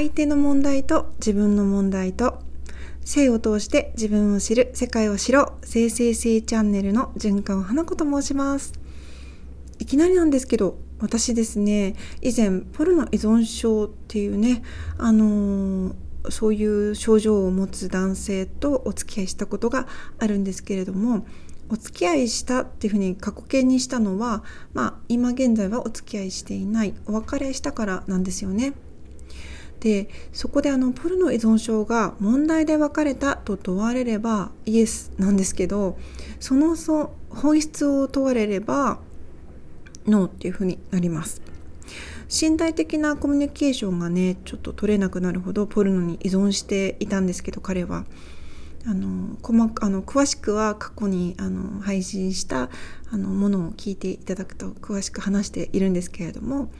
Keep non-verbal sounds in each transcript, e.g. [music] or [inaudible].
相手の問題と自分の問題と性を通して自分を知る世界を知ろう生成性チャンネルの循環花子と申しますいきなりなんですけど私ですね以前ポルノ依存症っていうねあのー、そういう症状を持つ男性とお付き合いしたことがあるんですけれどもお付き合いしたっていうふうに過去形にしたのはまあ今現在はお付き合いしていないお別れしたからなんですよね。でそこであのポルノ依存症が問題で別れたと問われればイエスなんですけどその本質を問われればノーっていうふうになります。身体的なコミュニケーションがねちょっと取れなくなるほどポルノに依存していたんですけど彼は。あの細あの詳しくは過去にあの配信したあのものを聞いていただくと詳しく話しているんですけれども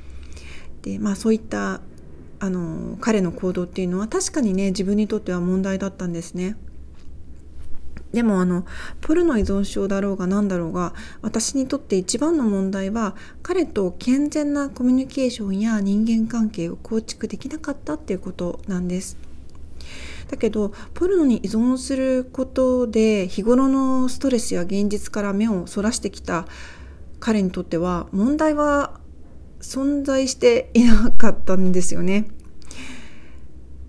で、まあ、そういったあの彼の行動っていうのは確かにね自分にとっては問題だったんですね。でもあのポルノ依存症だろうが何だろうが私にとって一番の問題は彼と健全なコミュニケーションや人間関係を構築できなかったっていうことなんです。だけどポルノに依存することで日頃のストレスや現実から目をそらしてきた彼にとっては問題は存在していなかったんですよね。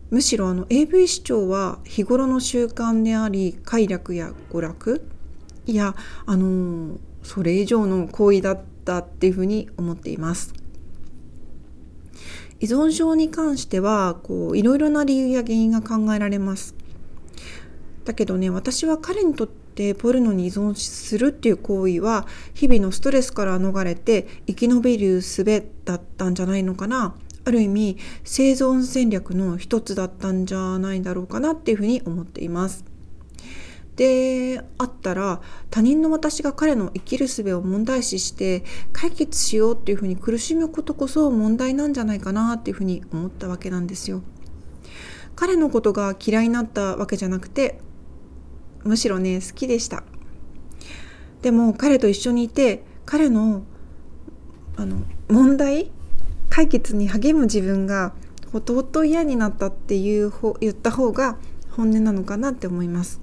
むしろあの AV 視聴は日頃の習慣であり快楽や娯楽いやあのそれ以上の行為だったっていうふうに思っています。依存症に関してはこういろいろな理由や原因が考えられます。だけどね私は彼にとってでポルノに依存するっていう行為は日々のストレスから逃れて生き延びる術だったんじゃないのかなある意味生存戦略の一つだったんじゃないだろうかなっていうふうに思っています。であったら他人の私が彼の生きる術を問題視して解決しようっていうふうに苦しむことこそ問題なんじゃないかなっていうふうに思ったわけなんですよ。彼のことが嫌いになったわけじゃなくてむしろね好きでした。でも彼と一緒にいて彼のあの問題解決に励む自分がほとほと嫌になったっていう言った方が本音なのかなって思います。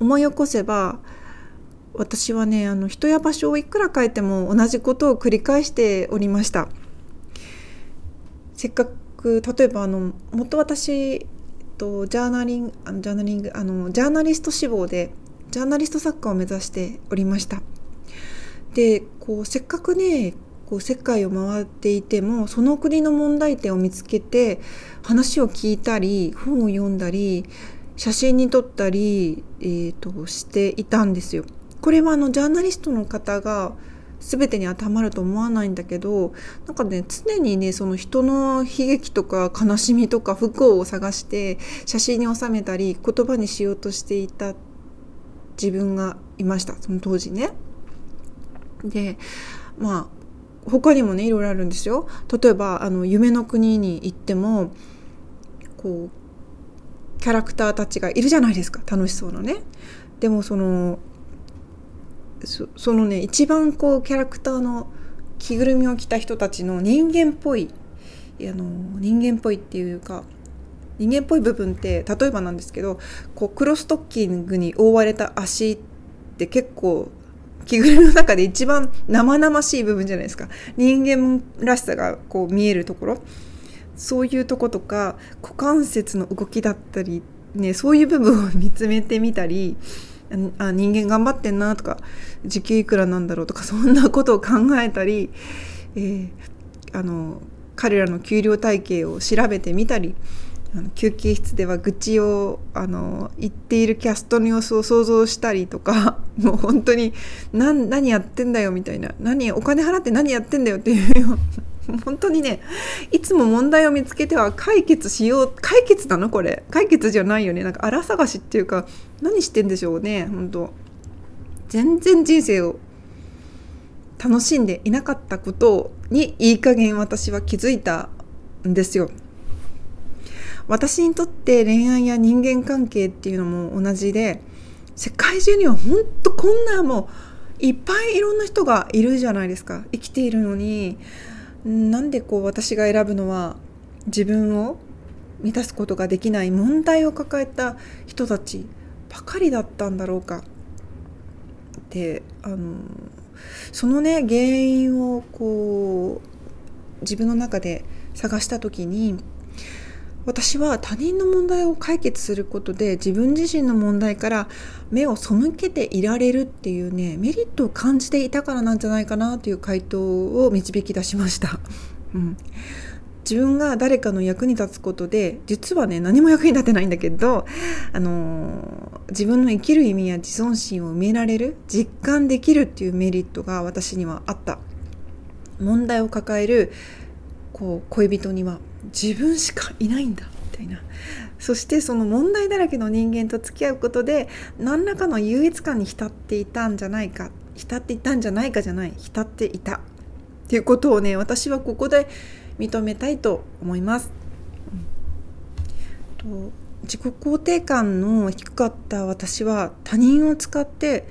思い起こせば私はねあの人や場所をいくら変えても同じことを繰り返しておりましたせっかく例えばあの元私とジャーナリングあのジャーナリングあのジャーナリスト志望でジャーナリスト作家を目指しておりましたでこうせっかくねこう世界を回っていてもその国の問題点を見つけて話を聞いたり本を読んだり写真に撮ったり、えーと、していたんですよ。これはあのジャーナリストの方が全てに当てはまると思わないんだけどなんかね常にねその人の悲劇とか悲しみとか不幸を探して写真に収めたり言葉にしようとしていた自分がいましたその当時ね。でまあ他にもねいろいろあるんですよ。例えばあの夢の国に行ってもこうキャラクターたちがいるじゃないですか楽しそうなね。でもそのそのね一番こうキャラクターの着ぐるみを着た人たちの人間っぽいあの人間っぽいっていうか人間っぽい部分って例えばなんですけどこうクロストッキングに覆われた足って結構着ぐるみの中で一番生々しい部分じゃないですか。人間らしさがこう見えるところ。そういうとことか股関節の動きだったり、ね、そういう部分を見つめてみたりあ人間頑張ってんなとか時給いくらなんだろうとかそんなことを考えたり、えー、あの彼らの給料体系を調べてみたりあの休憩室では愚痴をあの言っているキャストの様子を想像したりとか [laughs] もう本当に何何やってんだよみたいな何お金払って何やってんだよっていうような [laughs] 本当にねいつも問題を見つけては解決しよう解決なの？これ。解決じゃないよね。なんか荒探しっていうか何してんでしょうね。本当。全然人生を楽しんでいなかったことにいい加減私は気づいたんですよ。私にとって恋愛や人間関係っていうのも同じで世界中には本当こんなもういっぱいいろんな人がいるじゃないですか。生きているのになんでこう私が選ぶのは自分を満たすことができない問題を抱えた人たちばかりだったんだろうかってあのそのね原因をこう自分の中で探した時に私は他人の問題を解決することで自分自身の問題から目を背けていられるっていうねメリットを感じていたからなんじゃないかなという回答を導き出しました。うん、自分が誰かの役に立つことで実はね何も役に立てないんだけど、あの自分の生きる意味や自尊心を埋められる実感できるっていうメリットが私にはあった問題を抱えるこう恋人には自分しかいないんだみたいなそしてその問題だらけの人間と付き合うことで何らかの優越感に浸っていたんじゃないか浸っていたんじゃないかじゃない浸っていたっていうことをね私はここで認めたいと思います。と自己肯定感の低かった私は他人を使って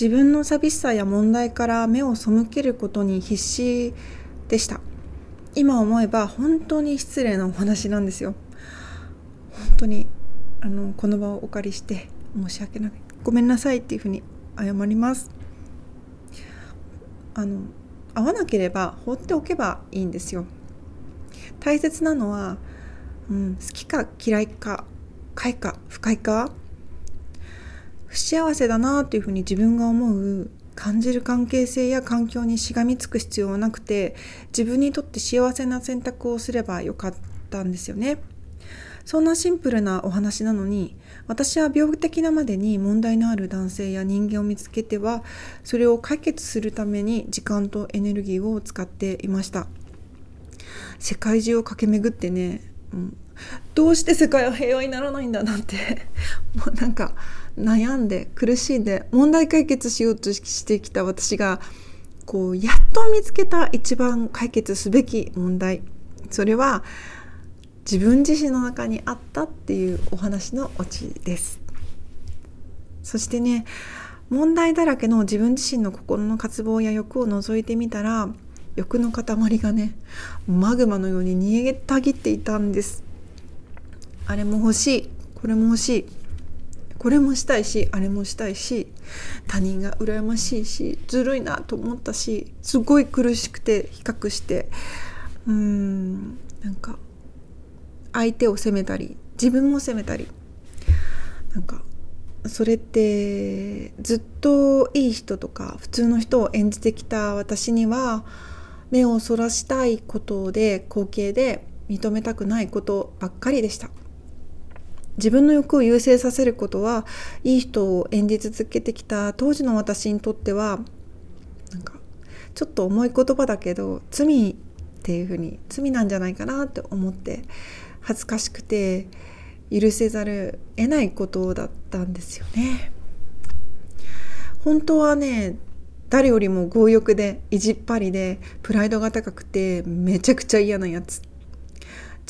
自分の寂しさや問題から目を背けることに必死でした。今思えば本当に失礼なお話なんですよ。本当にあのこの場をお借りして申し訳ないごめんなさいっていうふうに謝ります。あの会わなければ放っておけばいいんですよ。大切なのは、うん、好きか嫌いか快か不快か不幸せだなというふうに自分が思う感じる関係性や環境にしがみつく必要はなくて自分にとって幸せな選択をすればよかったんですよね。そんなシンプルなお話なのに私は病的なまでに問題のある男性や人間を見つけてはそれを解決するために時間とエネルギーを使っていました世界中を駆け巡ってね、うん、どうして世界は平和にならないんだなんて。[laughs] もうなんか悩んで苦しんで問題解決しようとしてきた私がこうやっと見つけた一番解決すべき問題。それは自分自身の中にあったっていうお話のオチです。そしてね問題だらけの自分自身の心の渇望や欲を覗いてみたら欲の塊がねマグマのように逃げたぎっていたんです。あれも欲しいこれも欲しいこれもしたいしあれもしたいし他人が羨ましいしずるいなと思ったしすごい苦しくて比較してうーんなんか相手を責めたり自分も責めたりなんかそれってずっといい人とか普通の人を演じてきた私には目をそらしたいことで光景で認めたくないことばっかりでした。自分の欲を優先させることはいい人を演じ続けてきた当時の私にとってはなんかちょっと重い言葉だけど罪っていうふうに罪なんじゃないかなって思って恥ずかしくて許せざる得ないことだったんですよね。本当はね誰よりも強欲で意地っ張りでプライドが高くてめちゃくちゃ嫌なやつ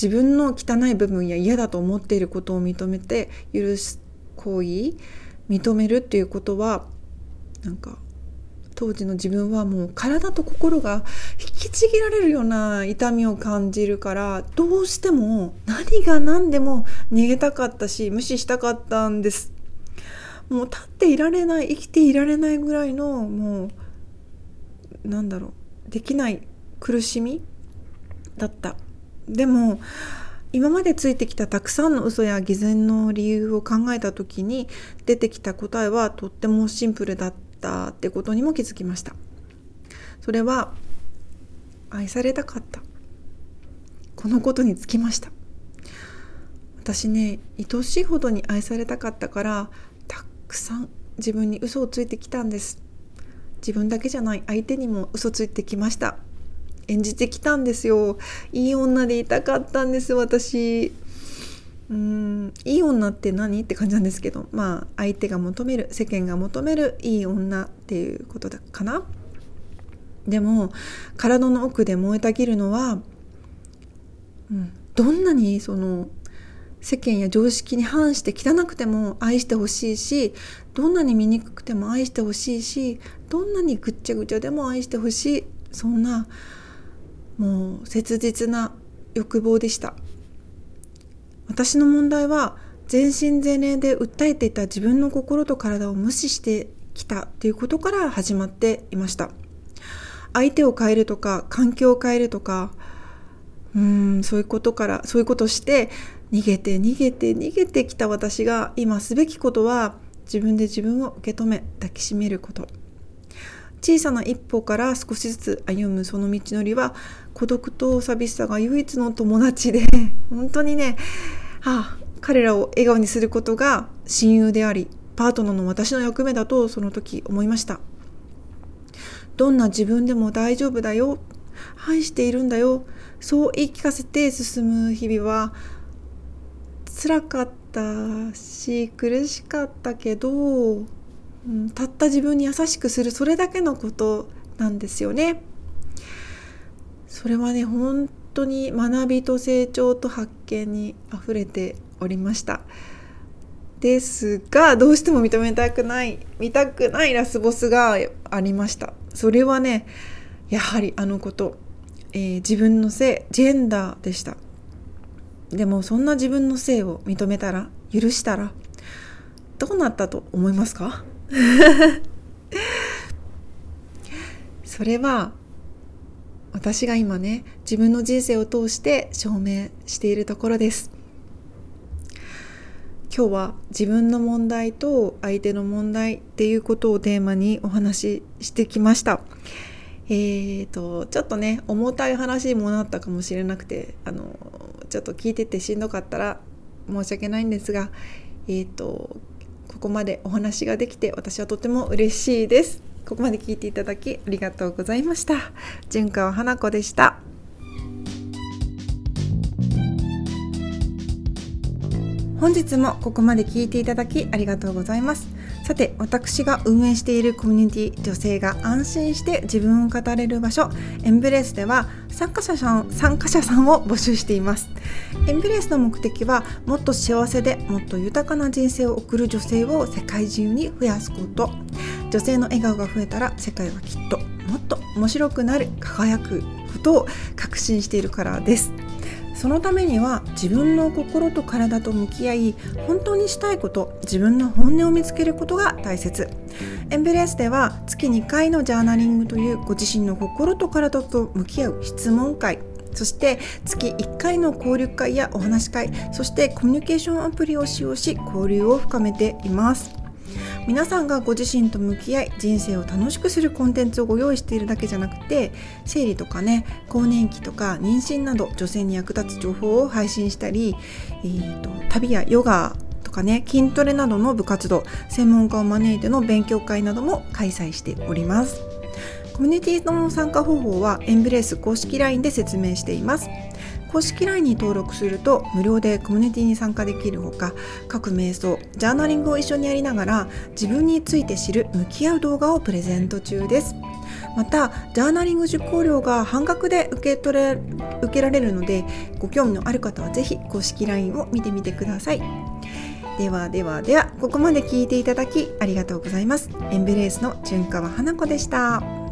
自分の汚い部分や嫌だと思っていることを認めて許す行為認めるっていうことはなんか当時の自分はもう体と心が引きちぎられるような痛みを感じるからどうしても何が何でも逃げたかったし無視したかったんです。もう立っていられない生きていられないぐらいのもうなんだろうできない苦しみだった。でも今までついてきたたくさんの嘘や偽善の理由を考えた時に出てきた答えはとってもシンプルだったってことにも気づきました。それは愛されたかった。このことにつきました。私ね愛しいほどに愛されたかったからたくさん自分に嘘をついてきたんです。自分だけじゃない。相手にも嘘ついてきました。演じてきたんですよ。いい女でいたかったんです私。うんいい女って何って感じなんですけど。まあ相手が求める世間が求めるいい女っていうことだかな。でも体の奥で燃えたぎるのは、うん、どんなにその世間や常識に反して汚くても愛してほしいしどんなに醜くても愛してほしいしどんなにぐっちゃぐちゃでも愛してほしいそんなもう切実な欲望でした。私の問題は全身全霊で訴えていた自分の心と体を無視してきたということから始まっていました。相手を変えるとか環境を変えるとかうんそういうことからそういうことして逃げて逃げて逃げてきた私が今すべきことは自分で自分を受け止め抱きしめること。小さな一歩から少しずつ歩むその道のりは孤独と寂しさが唯一の友達で [laughs] 本当にね、はあ、彼らを笑顔にすることが親友でありパートナーの私の役目だとその時思いました。どんな自分でも大丈夫だよ。愛しているんだよ。そう言い聞かせて進む日々は辛かったし苦しかったけど、うん、たった自分に優しくするそれだけのことなんですよね。それはね本当に学びと成長と発見にあふれておりました。ですがどうしても認めたくない見たくないラスボスがありましたそれはねやはりあのこと、えー、自分の性ジェンダーでしたでもそんな自分の性を認めたら許したらどうなったと思いますか？[laughs] それは私が今ね自分の人生を通して証明しているところです今日は自分の問題と相手の問題っていうことをテーマにお話ししてきました。えーと、ちょっとね重たい話もなったかもしれなくてあのちょっと聞いててしんどかったら申し訳ないんですが、えーとここまでお話ができて私はとても嬉しいです。ここまで聞いていただきありがとうございました。純川花子でした。本日もここまで聞いていただきありがとうございますさて私が運営しているコミュニティ女性が安心して自分を語れる場所エンブレースでは参加者さん参加者さんを募集しています。エンブレースの目的はもっと幸せでもっと豊かな人生を送る女性を世界中に増やすこと。女性の笑顔が増えたら世界はきっともっと面白くなる輝くことを確信しているからです。そのためには自分の心と体と向き合い本当にしたいこと自分の本音を見つけることが大切。エンブレスでは月2回のジャーナリングというご自身の心と体と向き合う質問会。そして月1回の交流会やお話し会。そしてコミュニケーションアプリを使用し交流を深めています。皆さんがご自身と向き合い人生を楽しくするコンテンツをご用意しているだけじゃなくて生理とかね更年期とか妊娠など女性に役立つ情報を配信したり、えーと、旅やヨガとかね筋トレなどの部活動専門家を招いての勉強会なども開催しております。コミュニティの参加方法はエンブレース公式 LINE で説明しています。公式 LINE に登録すると無料でコミュニティに参加できるほか各瞑想ジャーナリングを一緒にやりながら自分について知る向き合う動画をプレゼント中です。またジャーナリング受講料が半額で受け取れ受けられるのでご興味のある方は是非公式 LINE を見てみてください。ではではではここまで聞いていただきありがとうございます。エンブレースの純川花子でした。